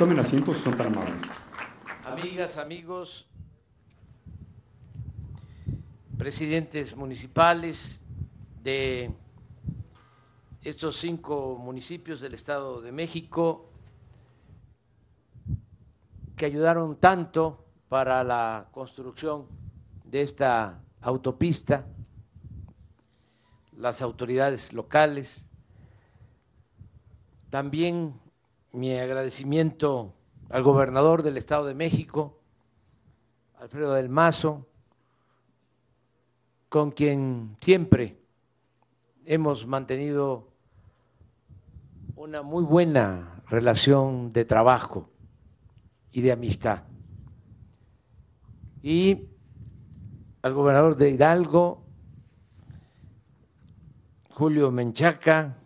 Tomen asientos, son. Amigas, amigos, presidentes municipales de estos cinco municipios del Estado de México que ayudaron tanto para la construcción de esta autopista, las autoridades locales, también mi agradecimiento al gobernador del Estado de México, Alfredo del Mazo, con quien siempre hemos mantenido una muy buena relación de trabajo y de amistad. Y al gobernador de Hidalgo, Julio Menchaca,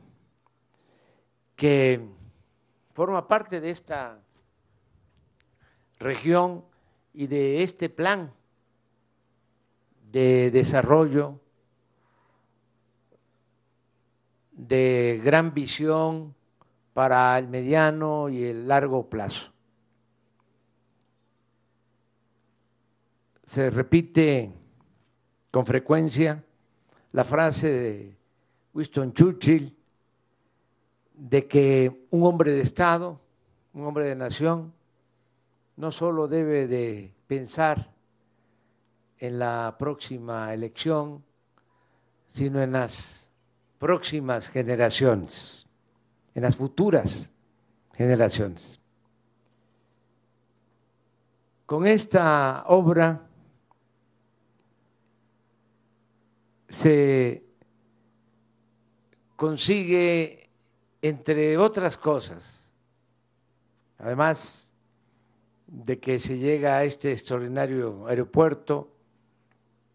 que forma parte de esta región y de este plan de desarrollo de gran visión para el mediano y el largo plazo. Se repite con frecuencia la frase de Winston Churchill de que un hombre de Estado, un hombre de nación, no solo debe de pensar en la próxima elección, sino en las próximas generaciones, en las futuras generaciones. Con esta obra se consigue, entre otras cosas, además de que se llega a este extraordinario aeropuerto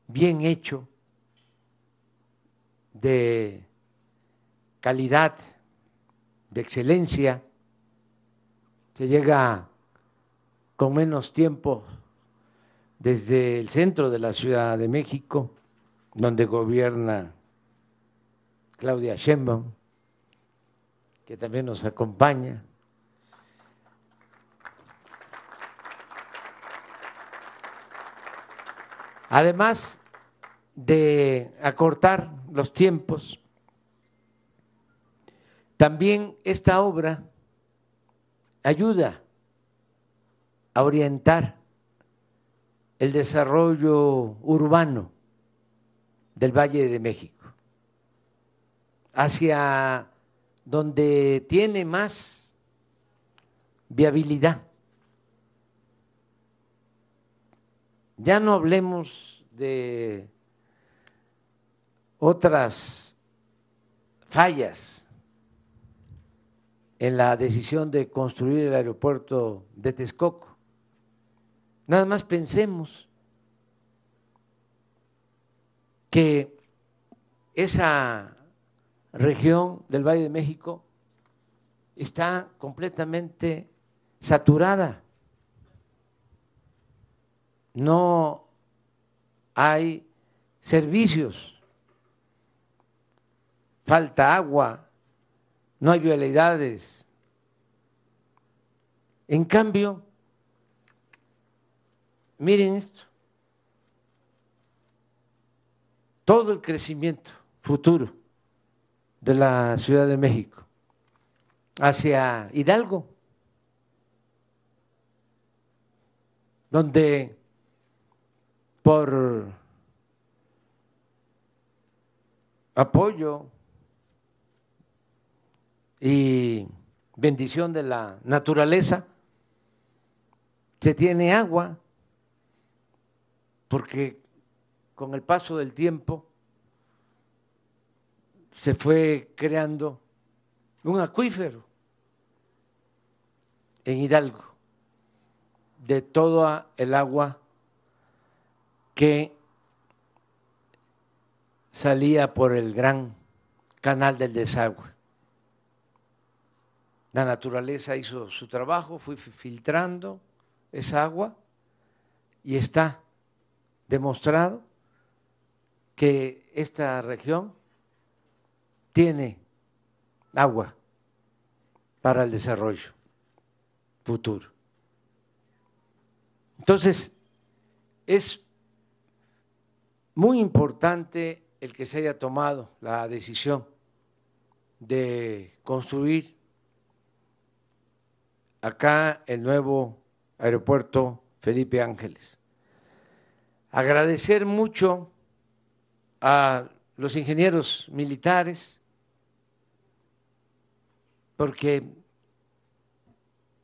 bien hecho, de calidad, de excelencia, se llega con menos tiempo desde el centro de la Ciudad de México, donde gobierna Claudia Sheinbaum, que también nos acompaña, Además de acortar los tiempos, también esta obra ayuda a orientar el desarrollo urbano del Valle de México hacia donde tiene más viabilidad Ya no hablemos de otras fallas en la decisión de construir el aeropuerto de Texcoco. Nada más pensemos que esa región del Valle de México está completamente saturada no hay servicios, falta agua, no hay vialidades. En cambio, miren esto, todo el crecimiento futuro de la Ciudad de México hacia Hidalgo, donde por apoyo y bendición de la naturaleza, se tiene agua, porque con el paso del tiempo se fue creando un acuífero en Hidalgo de toda el agua que salía por el gran canal del desagüe. La naturaleza hizo su trabajo, fue filtrando esa agua y está demostrado que esta región tiene agua para el desarrollo. futuro. Entonces, es muy importante el que se haya tomado la decisión de construir acá el nuevo aeropuerto Felipe Ángeles. Agradecer mucho a los ingenieros militares, porque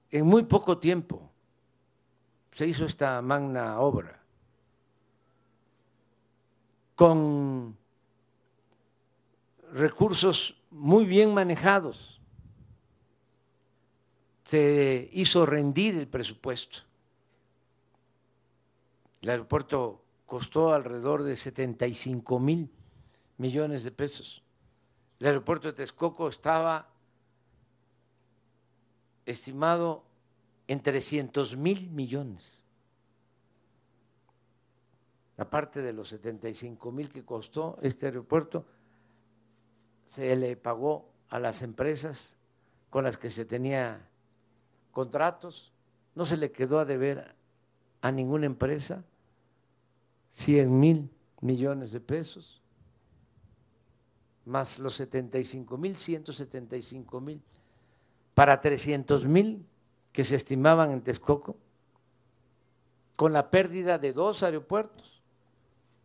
en muy poco tiempo se hizo esta magna obra con recursos muy bien manejados. Se hizo rendir el presupuesto. El aeropuerto costó alrededor de 75 mil millones de pesos. El aeropuerto de Texcoco estaba estimado en 300 mil millones. Aparte de los 75 mil que costó este aeropuerto, se le pagó a las empresas con las que se tenía contratos, no se le quedó a deber a ninguna empresa 100 mil millones de pesos, más los 75 mil, 175 mil, para 300 mil que se estimaban en Texcoco, con la pérdida de dos aeropuertos,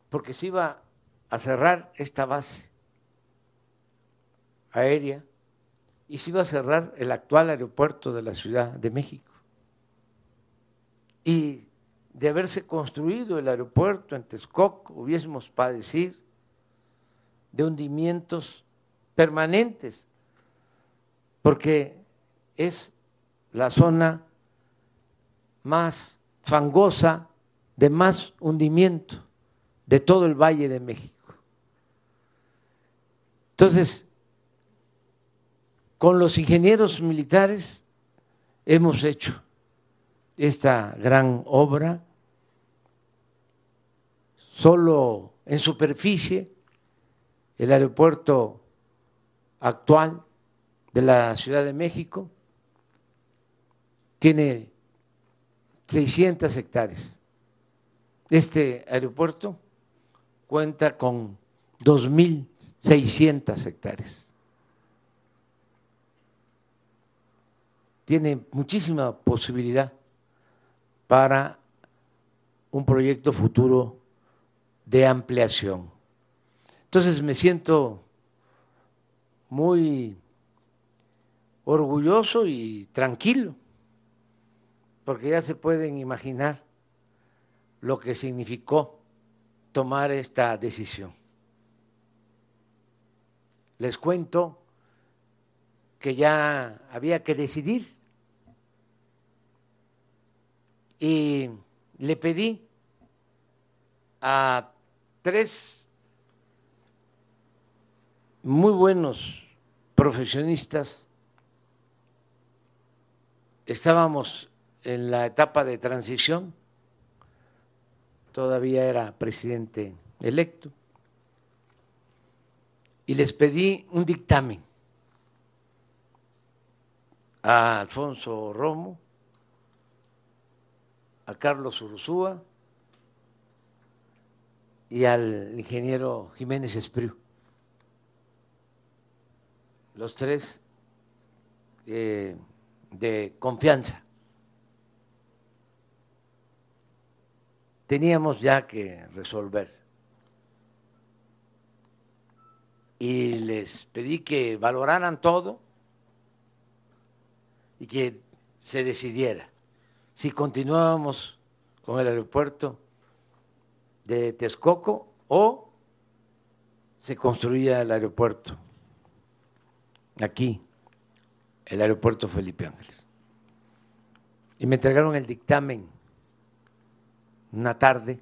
porque se iba a cerrar esta base aérea y se iba a cerrar el actual aeropuerto de la Ciudad de México. Y de haberse construido el aeropuerto en Texcoco, hubiésemos padecido de hundimientos permanentes, porque es la zona más fangosa, de más hundimiento de todo el Valle de México. Entonces, con los ingenieros militares hemos hecho esta gran obra, solo en superficie, el aeropuerto actual de la Ciudad de México tiene 600 hectáreas. Este aeropuerto cuenta con 2.600 hectáreas. Tiene muchísima posibilidad para un proyecto futuro de ampliación. Entonces me siento muy orgulloso y tranquilo, porque ya se pueden imaginar lo que significó tomar esta decisión. Les cuento que ya había que decidir y le pedí a tres muy buenos profesionistas, estábamos en la etapa de transición, todavía era presidente electo, y les pedí un dictamen a Alfonso Romo, a Carlos Ursúa y al ingeniero Jiménez Espriu. Los tres eh, de confianza. Teníamos ya que resolver. Y les pedí que valoraran todo y que se decidiera si continuábamos con el aeropuerto de Texcoco o se construía el aeropuerto aquí, el aeropuerto Felipe Ángeles. Y me entregaron el dictamen una tarde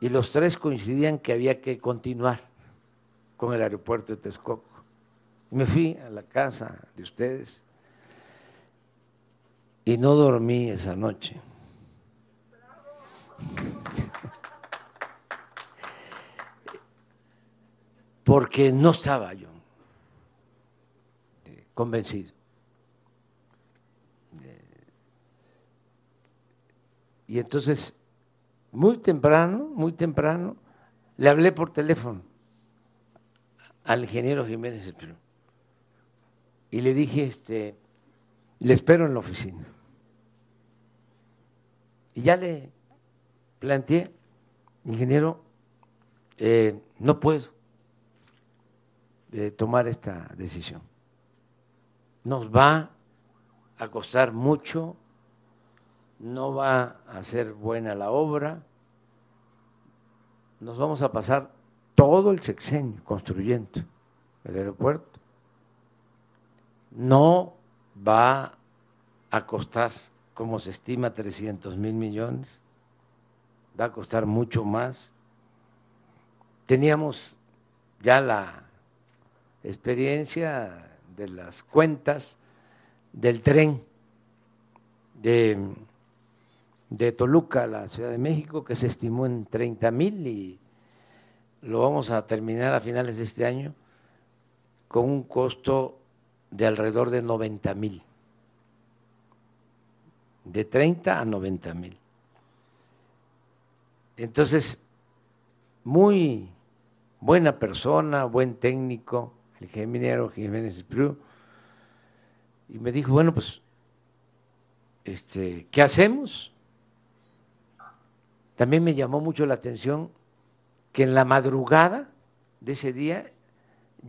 y los tres coincidían que había que continuar con el aeropuerto de Texcoco. me fui a la casa de ustedes y no dormí esa noche. Porque no estaba yo convencido Y entonces, muy temprano, muy temprano, le hablé por teléfono al ingeniero Jiménez y le dije, este, le espero en la oficina. Y ya le planteé, ingeniero, eh, no puedo eh, tomar esta decisión. Nos va a costar mucho, no va a ser buena la obra, nos vamos a pasar todo el sexenio construyendo el aeropuerto. No va a costar, como se estima, 300 mil millones, va a costar mucho más. Teníamos ya la experiencia de las cuentas del tren de, de Toluca a la Ciudad de México, que se estimó en 30 mil y lo vamos a terminar a finales de este año con un costo de alrededor de 90 mil, de 30 a 90 mil. Entonces, muy buena persona, buen técnico, el ingeniero Jiménez Prue, y me dijo, bueno, pues, este, ¿qué hacemos? También me llamó mucho la atención que en la madrugada de ese día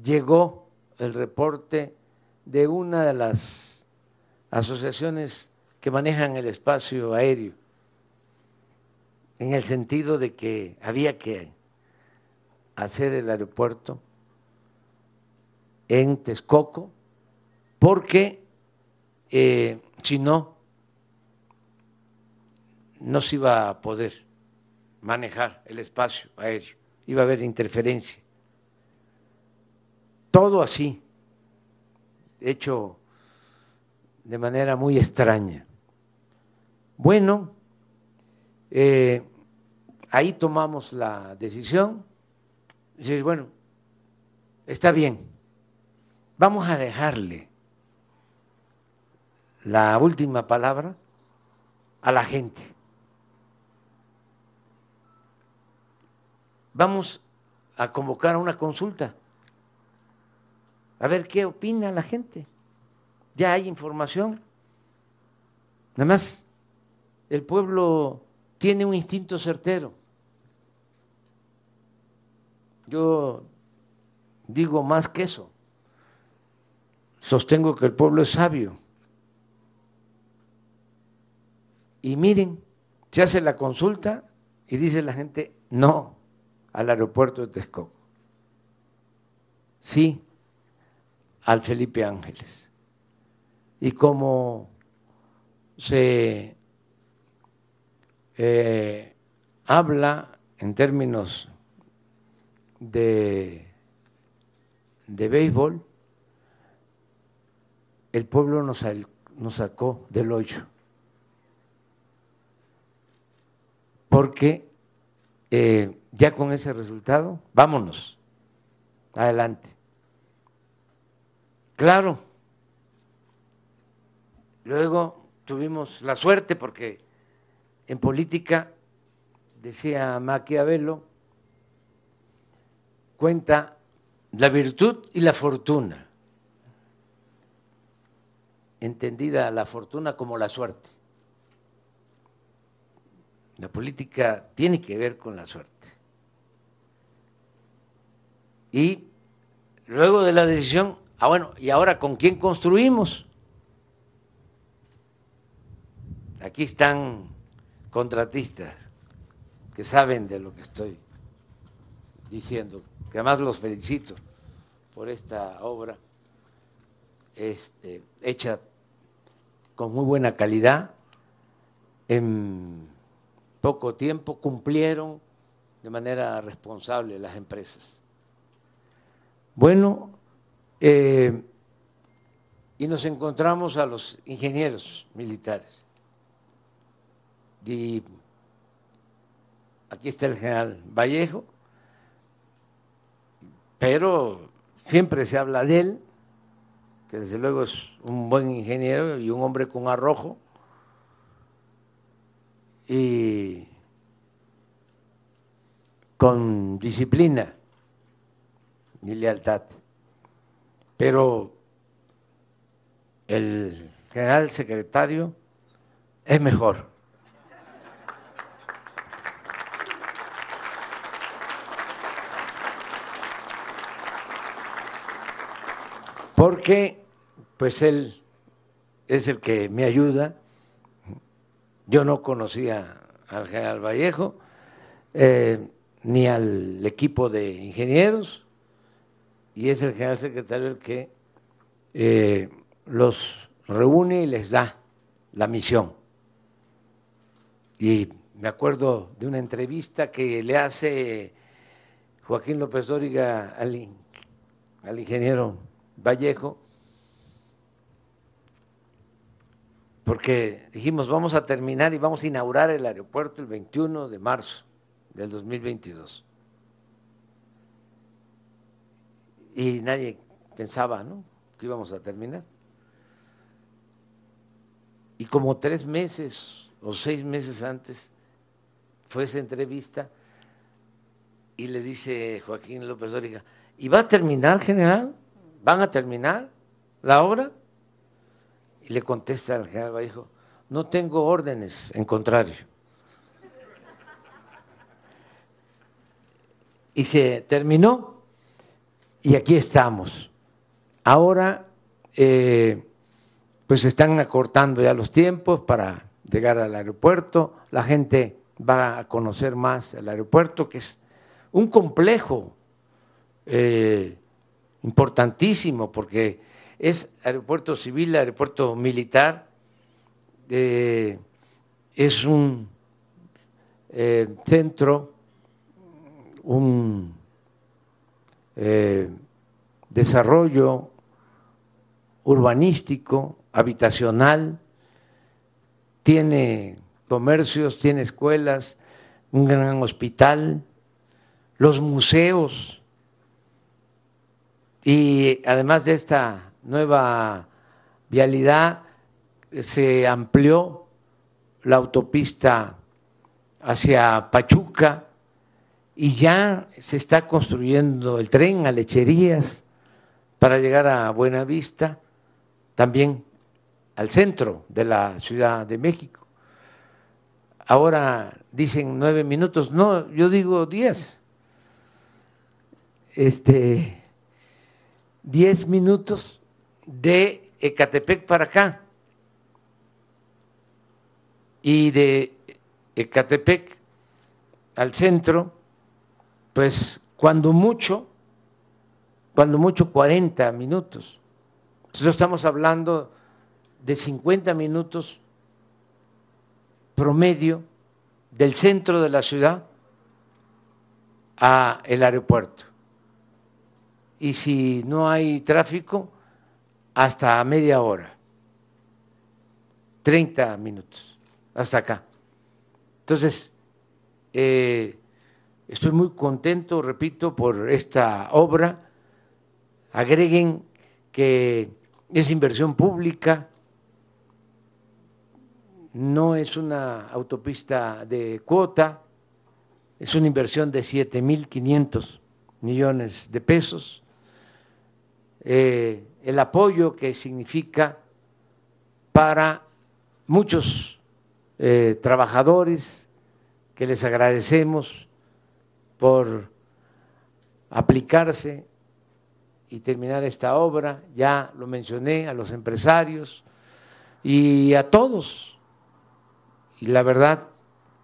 llegó el reporte de una de las asociaciones que manejan el espacio aéreo, en el sentido de que había que hacer el aeropuerto en Texcoco, porque eh, si no, no se iba a poder manejar el espacio aéreo, iba a haber interferencia. Todo así, hecho de manera muy extraña. Bueno, eh, ahí tomamos la decisión. Dices, bueno, está bien, vamos a dejarle la última palabra a la gente. Vamos a convocar a una consulta, a ver qué opina la gente. Ya hay información. Nada más el pueblo tiene un instinto certero. Yo digo más que eso. Sostengo que el pueblo es sabio. Y miren, se hace la consulta y dice la gente no al aeropuerto de Texcoco. Sí al Felipe Ángeles. Y como se eh, habla en términos de, de béisbol, el pueblo nos, nos sacó del hoyo. Porque eh, ya con ese resultado, vámonos, adelante. Claro, luego tuvimos la suerte porque en política, decía Maquiavelo, cuenta la virtud y la fortuna, entendida la fortuna como la suerte. La política tiene que ver con la suerte. Y luego de la decisión, ah bueno, ¿y ahora con quién construimos? Aquí están contratistas que saben de lo que estoy diciendo, que además los felicito por esta obra este, hecha con muy buena calidad, poco tiempo cumplieron de manera responsable las empresas. Bueno, eh, y nos encontramos a los ingenieros militares. Y aquí está el general Vallejo, pero siempre se habla de él que desde luego es un buen ingeniero y un hombre con arrojo, y con disciplina y lealtad. Pero el general secretario es mejor. Porque pues él es el que me ayuda. Yo no conocía al general Vallejo, eh, ni al equipo de ingenieros, y es el general secretario el que eh, los reúne y les da la misión. Y me acuerdo de una entrevista que le hace Joaquín López Dóriga al, al ingeniero Vallejo, porque dijimos vamos a terminar y vamos a inaugurar el aeropuerto el 21 de marzo del 2022. Y nadie pensaba ¿no? que íbamos a terminar. Y como tres meses o seis meses antes fue esa entrevista y le dice Joaquín López Dóriga, ¿y va a terminar, general? ¿Van a terminar la obra? Y le contesta al general Vallejo, no tengo órdenes, en contrario. Y se terminó y aquí estamos. Ahora eh, pues están acortando ya los tiempos para llegar al aeropuerto, la gente va a conocer más el aeropuerto, que es un complejo eh, importantísimo, porque es aeropuerto civil, aeropuerto militar, eh, es un eh, centro, un desarrollo urbanístico, habitacional, tiene comercios, tiene escuelas, un gran hospital, los museos. Y además de esta nueva vialidad, se amplió la autopista hacia Pachuca y ya se está construyendo el tren a Lecherías para llegar a Buenavista, también al centro de la Ciudad de México. Ahora dicen nueve minutos, no, yo digo diez. Este, diez minutos de Ecatepec para acá y de Ecatepec al centro, pues cuando mucho, cuando mucho 40 minutos. Nosotros estamos hablando de 50 minutos promedio del centro de la ciudad a el aeropuerto. Y si no hay tráfico, hasta media hora, 30 minutos, hasta acá. Entonces, eh, estoy muy contento, repito, por esta obra. Agreguen que es inversión pública, no es una autopista de cuota, es una inversión de 7.500 millones de pesos. Eh, el apoyo que significa para muchos eh, trabajadores que les agradecemos por aplicarse y terminar esta obra, ya lo mencioné, a los empresarios y a todos y la verdad,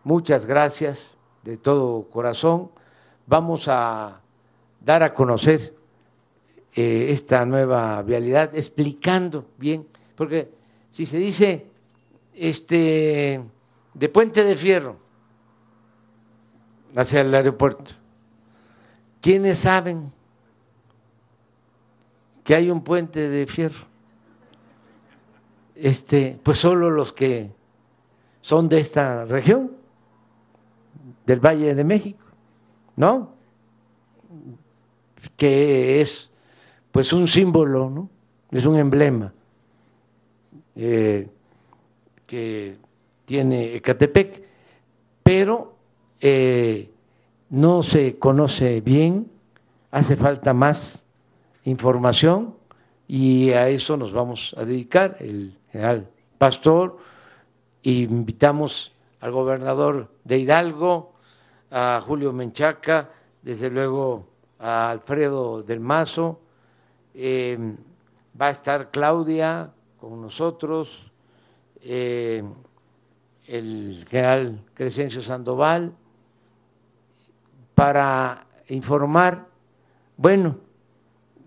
muchas gracias de todo corazón. Vamos a dar a conocer eh, esta nueva vialidad, explicando bien, porque si se dice este de Puente de Fierro hacia el aeropuerto, ¿quiénes saben que hay un puente de fierro? Este, pues solo los que son de esta región, del Valle de México, ¿no? Que es pues un símbolo es un emblema eh, que tiene Ecatepec, pero eh, no se conoce bien, hace falta más información y a eso nos vamos a dedicar, el general Pastor, invitamos al gobernador de Hidalgo, a Julio Menchaca, desde luego a Alfredo del Mazo, eh, va a estar Claudia con nosotros, eh, el general Crescencio Sandoval, para informar, bueno,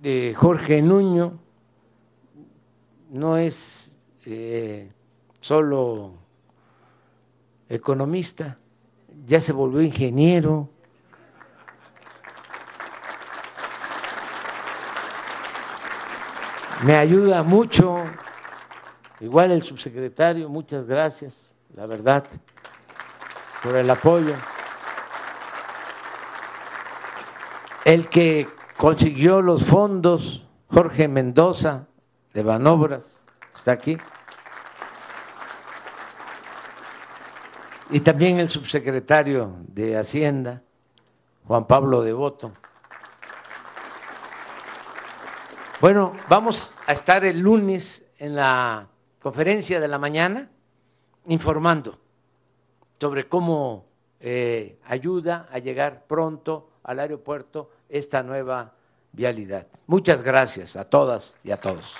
de Jorge Nuño no es eh, solo economista, ya se volvió ingeniero. Me ayuda mucho, igual el subsecretario, muchas gracias, la verdad, por el apoyo. El que consiguió los fondos, Jorge Mendoza, de Banobras, está aquí. Y también el subsecretario de Hacienda, Juan Pablo Devoto. Bueno, vamos a estar el lunes en la conferencia de la mañana informando sobre cómo eh, ayuda a llegar pronto al aeropuerto esta nueva vialidad. Muchas gracias a todas y a todos.